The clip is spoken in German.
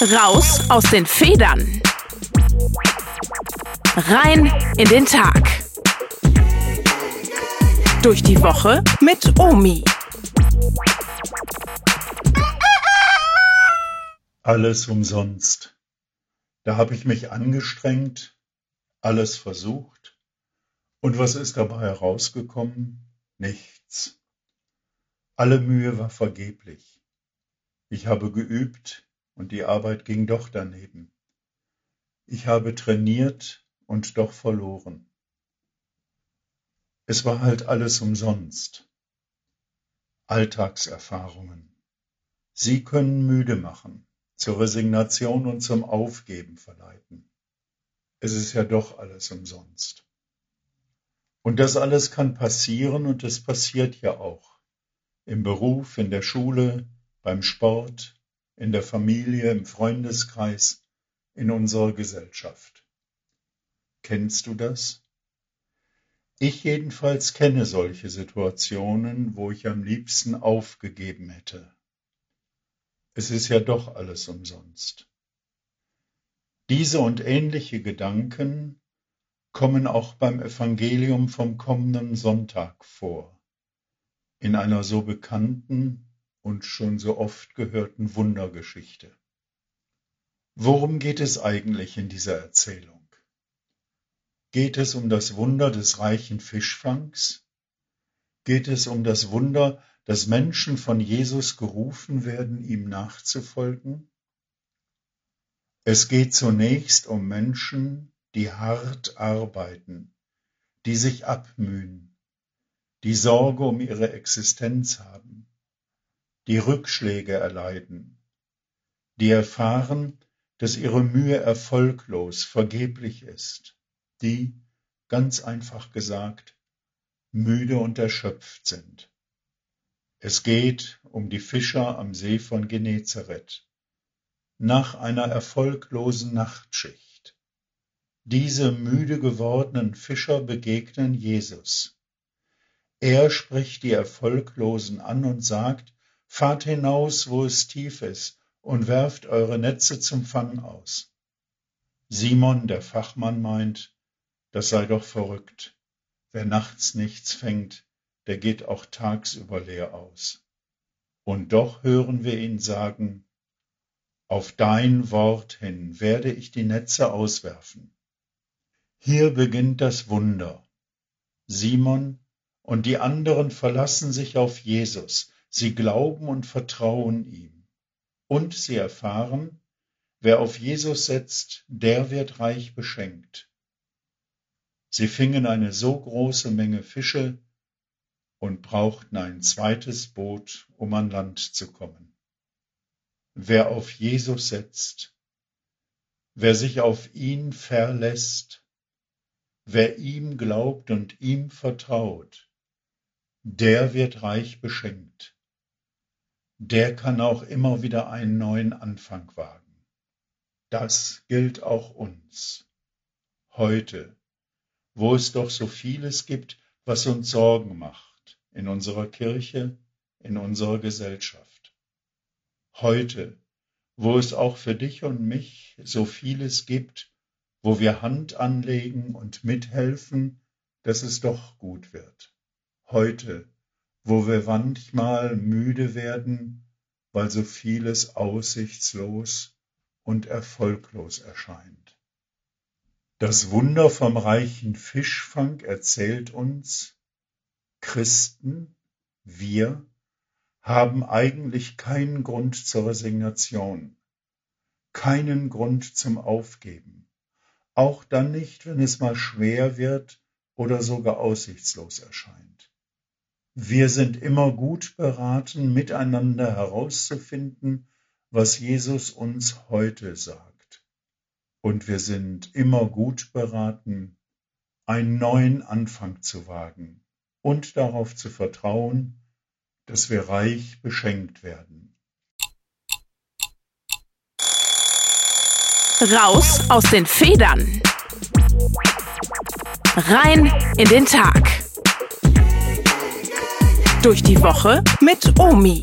Raus aus den Federn. Rein in den Tag. Durch die Woche mit Omi. Alles umsonst. Da habe ich mich angestrengt, alles versucht. Und was ist dabei herausgekommen? Nichts. Alle Mühe war vergeblich. Ich habe geübt und die Arbeit ging doch daneben. Ich habe trainiert und doch verloren. Es war halt alles umsonst. Alltagserfahrungen. Sie können müde machen zur Resignation und zum Aufgeben verleiten. Es ist ja doch alles umsonst. Und das alles kann passieren und es passiert ja auch. Im Beruf, in der Schule, beim Sport, in der Familie, im Freundeskreis, in unserer Gesellschaft. Kennst du das? Ich jedenfalls kenne solche Situationen, wo ich am liebsten aufgegeben hätte. Es ist ja doch alles umsonst. Diese und ähnliche Gedanken kommen auch beim Evangelium vom kommenden Sonntag vor, in einer so bekannten und schon so oft gehörten Wundergeschichte. Worum geht es eigentlich in dieser Erzählung? Geht es um das Wunder des reichen Fischfangs? Geht es um das Wunder dass Menschen von Jesus gerufen werden, ihm nachzufolgen? Es geht zunächst um Menschen, die hart arbeiten, die sich abmühen, die Sorge um ihre Existenz haben, die Rückschläge erleiden, die erfahren, dass ihre Mühe erfolglos, vergeblich ist, die, ganz einfach gesagt, müde und erschöpft sind. Es geht um die Fischer am See von Genezareth. Nach einer erfolglosen Nachtschicht. Diese müde gewordenen Fischer begegnen Jesus. Er spricht die Erfolglosen an und sagt, Fahrt hinaus, wo es tief ist, und werft eure Netze zum Fang aus. Simon, der Fachmann, meint, das sei doch verrückt. Wer nachts nichts fängt, der geht auch tagsüber leer aus. Und doch hören wir ihn sagen, auf dein Wort hin werde ich die Netze auswerfen. Hier beginnt das Wunder. Simon und die anderen verlassen sich auf Jesus, sie glauben und vertrauen ihm. Und sie erfahren, wer auf Jesus setzt, der wird reich beschenkt. Sie fingen eine so große Menge Fische, und brauchten ein zweites Boot, um an Land zu kommen. Wer auf Jesus setzt, wer sich auf ihn verlässt, wer ihm glaubt und ihm vertraut, der wird reich beschenkt. Der kann auch immer wieder einen neuen Anfang wagen. Das gilt auch uns. Heute, wo es doch so vieles gibt, was uns Sorgen macht in unserer Kirche, in unserer Gesellschaft. Heute, wo es auch für dich und mich so vieles gibt, wo wir Hand anlegen und mithelfen, dass es doch gut wird. Heute, wo wir manchmal müde werden, weil so vieles aussichtslos und erfolglos erscheint. Das Wunder vom reichen Fischfang erzählt uns, Christen, wir, haben eigentlich keinen Grund zur Resignation, keinen Grund zum Aufgeben, auch dann nicht, wenn es mal schwer wird oder sogar aussichtslos erscheint. Wir sind immer gut beraten, miteinander herauszufinden, was Jesus uns heute sagt. Und wir sind immer gut beraten, einen neuen Anfang zu wagen, und darauf zu vertrauen, dass wir reich beschenkt werden. Raus aus den Federn. Rein in den Tag. Durch die Woche mit Omi.